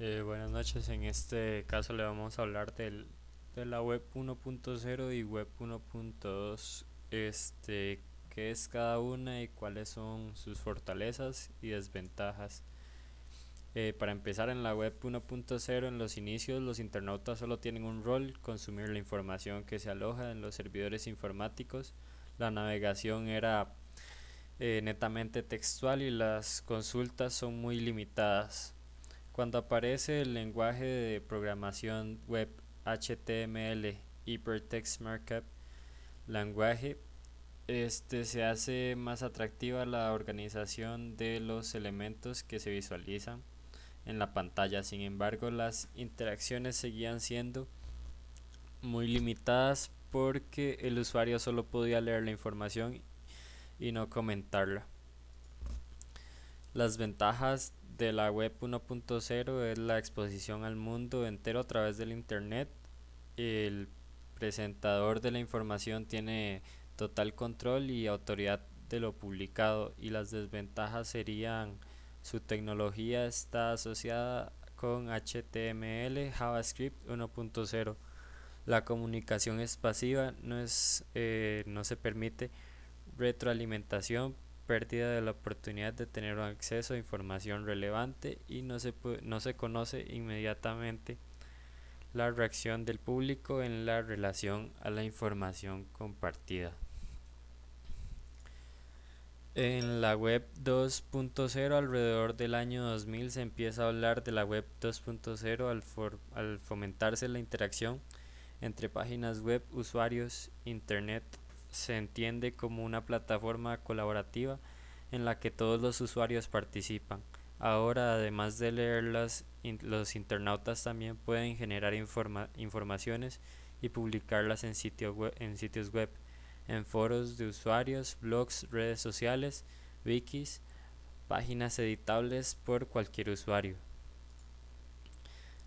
Eh, buenas noches, en este caso le vamos a hablar del, de la web 1.0 y web 1.2, este, qué es cada una y cuáles son sus fortalezas y desventajas. Eh, para empezar en la web 1.0 en los inicios los internautas solo tienen un rol, consumir la información que se aloja en los servidores informáticos. La navegación era eh, netamente textual y las consultas son muy limitadas. Cuando aparece el lenguaje de programación web HTML, Hypertext Markup lenguaje, este se hace más atractiva la organización de los elementos que se visualizan en la pantalla. Sin embargo, las interacciones seguían siendo muy limitadas porque el usuario solo podía leer la información y no comentarla. Las ventajas de la web 1.0 es la exposición al mundo entero a través del Internet. El presentador de la información tiene total control y autoridad de lo publicado y las desventajas serían su tecnología está asociada con HTML, JavaScript 1.0. La comunicación es pasiva, no, es, eh, no se permite retroalimentación pérdida de la oportunidad de tener acceso a información relevante y no se, no se conoce inmediatamente la reacción del público en la relación a la información compartida. En la web 2.0 alrededor del año 2000 se empieza a hablar de la web 2.0 al, al fomentarse la interacción entre páginas web, usuarios, internet, se entiende como una plataforma colaborativa en la que todos los usuarios participan. Ahora, además de leerlas, los internautas también pueden generar informaciones y publicarlas en, en sitios web, en foros de usuarios, blogs, redes sociales, wikis, páginas editables por cualquier usuario.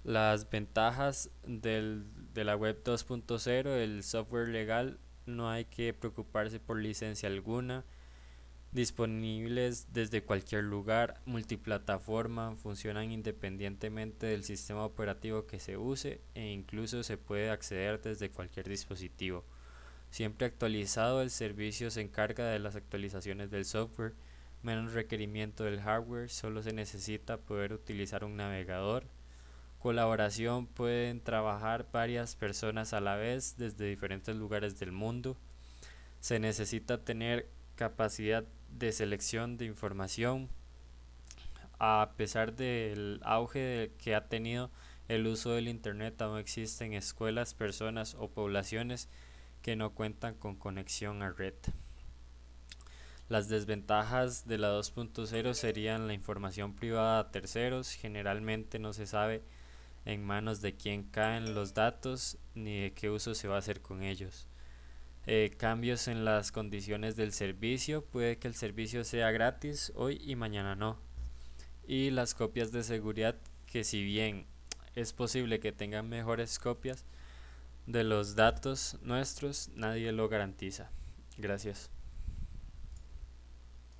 Las ventajas del, de la web 2.0, el software legal no hay que preocuparse por licencia alguna, disponibles desde cualquier lugar, multiplataforma, funcionan independientemente del sistema operativo que se use e incluso se puede acceder desde cualquier dispositivo. Siempre actualizado, el servicio se encarga de las actualizaciones del software, menos requerimiento del hardware, solo se necesita poder utilizar un navegador, colaboración pueden trabajar varias personas a la vez desde diferentes lugares del mundo. Se necesita tener capacidad de selección de información. A pesar del auge que ha tenido el uso del Internet, aún existen escuelas, personas o poblaciones que no cuentan con conexión a red. Las desventajas de la 2.0 serían la información privada a terceros, generalmente no se sabe en manos de quién caen los datos ni de qué uso se va a hacer con ellos. Eh, cambios en las condiciones del servicio, puede que el servicio sea gratis hoy y mañana no. Y las copias de seguridad que si bien es posible que tengan mejores copias de los datos nuestros, nadie lo garantiza. Gracias.